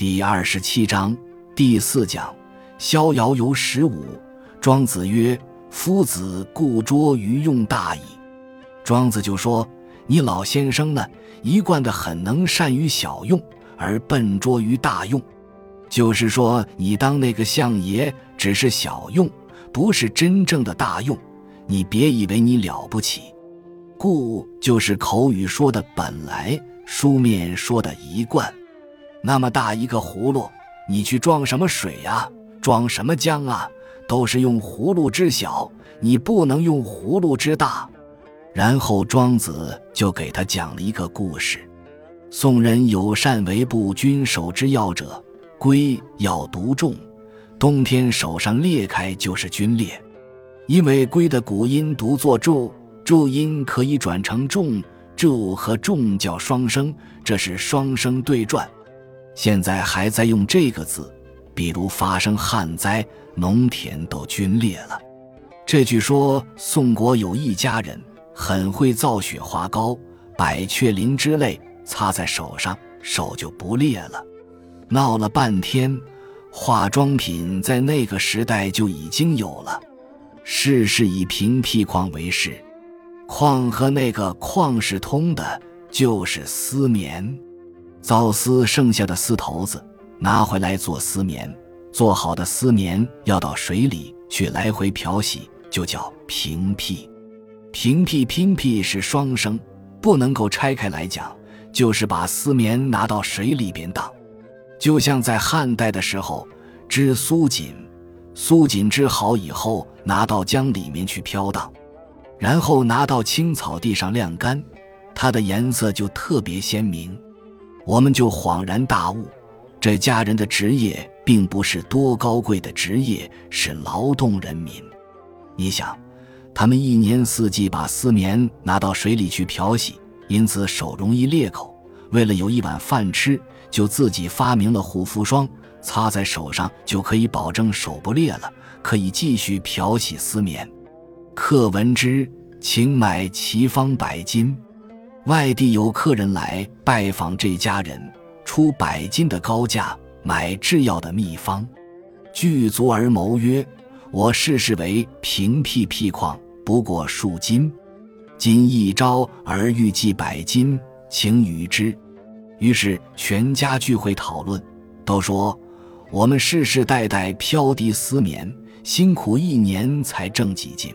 第二十七章第四讲：逍遥游十五。庄子曰：“夫子固拙于用大矣。”庄子就说：“你老先生呢，一贯的很能善于小用，而笨拙于大用。就是说，你当那个相爷只是小用，不是真正的大用。你别以为你了不起。故就是口语说的本来，书面说的一贯。那么大一个葫芦，你去装什么水呀？装什么浆啊？都是用葫芦之小，你不能用葫芦之大。”然后庄子就给他讲了一个故事：宋人有善为步军手之要者，龟要独重，冬天手上裂开就是皲裂。因为龟的古音读作注，注音可以转成重，注和重叫双声，这是双声对转。现在还在用这个字，比如发生旱灾，农田都皲裂了。这句说宋国有一家人。很会造雪花膏、百雀羚之类，擦在手上，手就不裂了。闹了半天，化妆品在那个时代就已经有了。事是以平屁矿为事，矿和那个矿是通的，就是丝棉。造丝剩下的丝头子拿回来做丝棉，做好的丝棉要到水里去来回漂洗，就叫平屁。平辟拼辟是双声，不能够拆开来讲，就是把丝棉拿到水里边荡，就像在汉代的时候织苏锦，苏锦织好以后拿到江里面去飘荡，然后拿到青草地上晾干，它的颜色就特别鲜明，我们就恍然大悟，这家人的职业并不是多高贵的职业，是劳动人民，你想。他们一年四季把丝棉拿到水里去漂洗，因此手容易裂口。为了有一碗饭吃，就自己发明了护肤霜，擦在手上就可以保证手不裂了，可以继续漂洗丝棉。客闻之，请买奇方百金。外地有客人来拜访这家人，出百金的高价买制药的秘方，具足而谋曰。我视是为平辟辟矿，不过数金。今一朝而欲计百金，请与之。于是全家聚会讨论，都说我们世世代代飘滴丝棉，辛苦一年才挣几斤。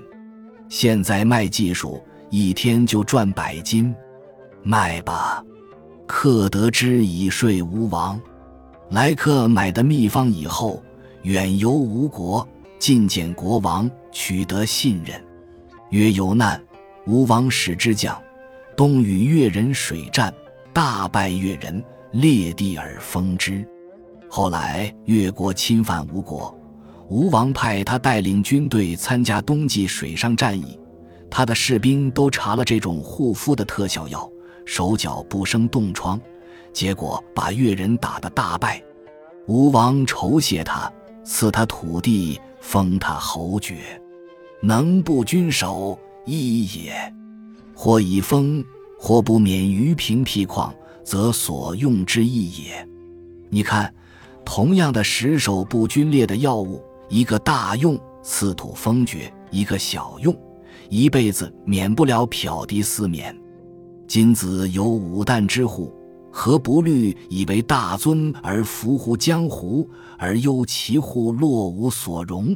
现在卖技术，一天就赚百金，卖吧。客得知以税吴王。来客买的秘方以后，远游吴国。觐见国王，取得信任。曰：“有难，吴王使之将，东与越人水战，大败越人，裂地而封之。后来越国侵犯吴国，吴王派他带领军队参加冬季水上战役。他的士兵都查了这种护肤的特效药，手脚不生冻疮，结果把越人打得大败。吴王酬谢他，赐他土地。”封他侯爵，能不君守一也。或以封，或不免于平辟旷，则所用之意也。你看，同样的十手不皲裂的药物，一个大用，赐土封爵；一个小用，一辈子免不了漂滴丝棉。今子有五旦之户，何不虑以为大尊而服乎江湖，而忧其户落无所容？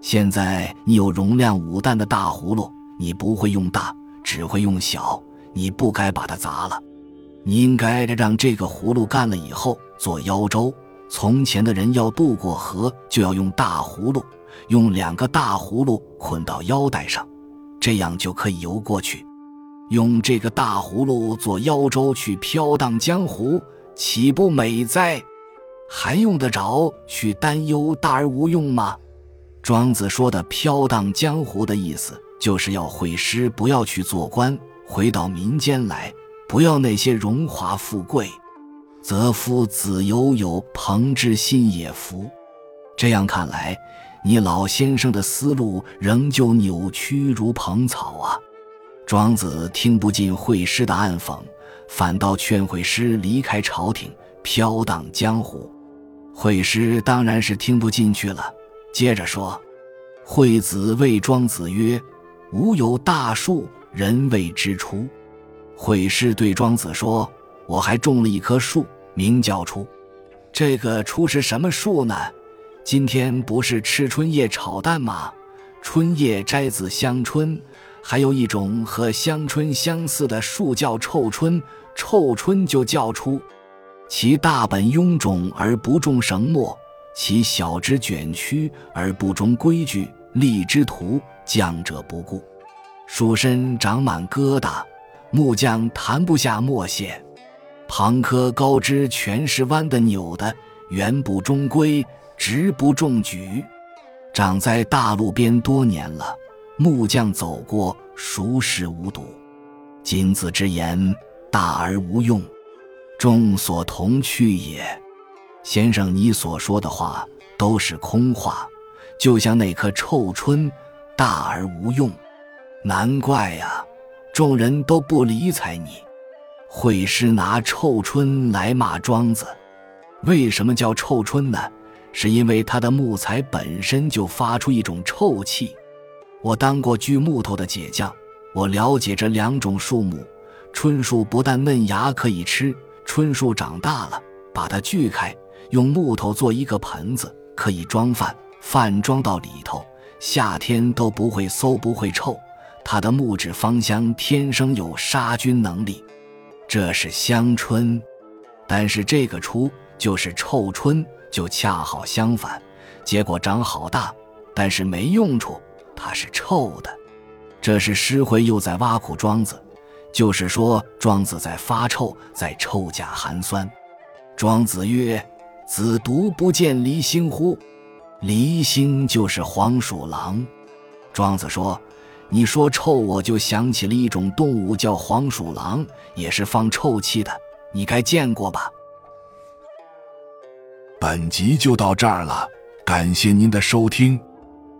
现在你有容量五担的大葫芦，你不会用大，只会用小，你不该把它砸了。你应该让这个葫芦干了以后做腰舟。从前的人要渡过河，就要用大葫芦，用两个大葫芦捆到腰带上，这样就可以游过去。用这个大葫芦做腰舟去飘荡江湖，岂不美哉？还用得着去担忧大而无用吗？庄子说的“飘荡江湖”的意思，就是要会师，不要去做官，回到民间来，不要那些荣华富贵。则夫子犹有朋之心也夫。这样看来，你老先生的思路仍旧扭曲如蓬草啊。庄子听不进惠施的暗讽，反倒劝惠施离开朝廷，飘荡江湖。惠施当然是听不进去了，接着说：“惠子谓庄子曰：‘吾有大树，人谓之初。’惠施对庄子说：‘我还种了一棵树，名叫初。这个初是什么树呢？今天不是吃春叶炒蛋吗？春叶摘子香椿，还有一种和香椿相似的树叫臭椿，臭椿就叫出。’”其大本臃肿而不重绳墨，其小枝卷曲而不中规矩，立之徒将者不顾。树身长满疙瘩，木匠弹不下墨线。旁棵高枝全是弯的扭的，圆不中规，直不中矩。长在大路边多年了，木匠走过，熟视无睹。金子之言，大而无用。众所同去也，先生，你所说的话都是空话，就像那棵臭椿，大而无用。难怪呀，众人都不理睬你。惠施拿臭椿来骂庄子，为什么叫臭椿呢？是因为它的木材本身就发出一种臭气。我当过锯木头的铁匠，我了解这两种树木。椿树不但嫩芽可以吃。椿树长大了，把它锯开，用木头做一个盆子，可以装饭，饭装到里头，夏天都不会馊，不会臭。它的木质芳香天生有杀菌能力，这是香椿。但是这个初就是臭椿，就恰好相反，结果长好大，但是没用处，它是臭的。这是诗回又在挖苦庄子。就是说，庄子在发臭，在臭甲寒酸。庄子曰：“子独不见离星乎？离星就是黄鼠狼。”庄子说：“你说臭，我就想起了一种动物，叫黄鼠狼，也是放臭气的。你该见过吧？”本集就到这儿了，感谢您的收听，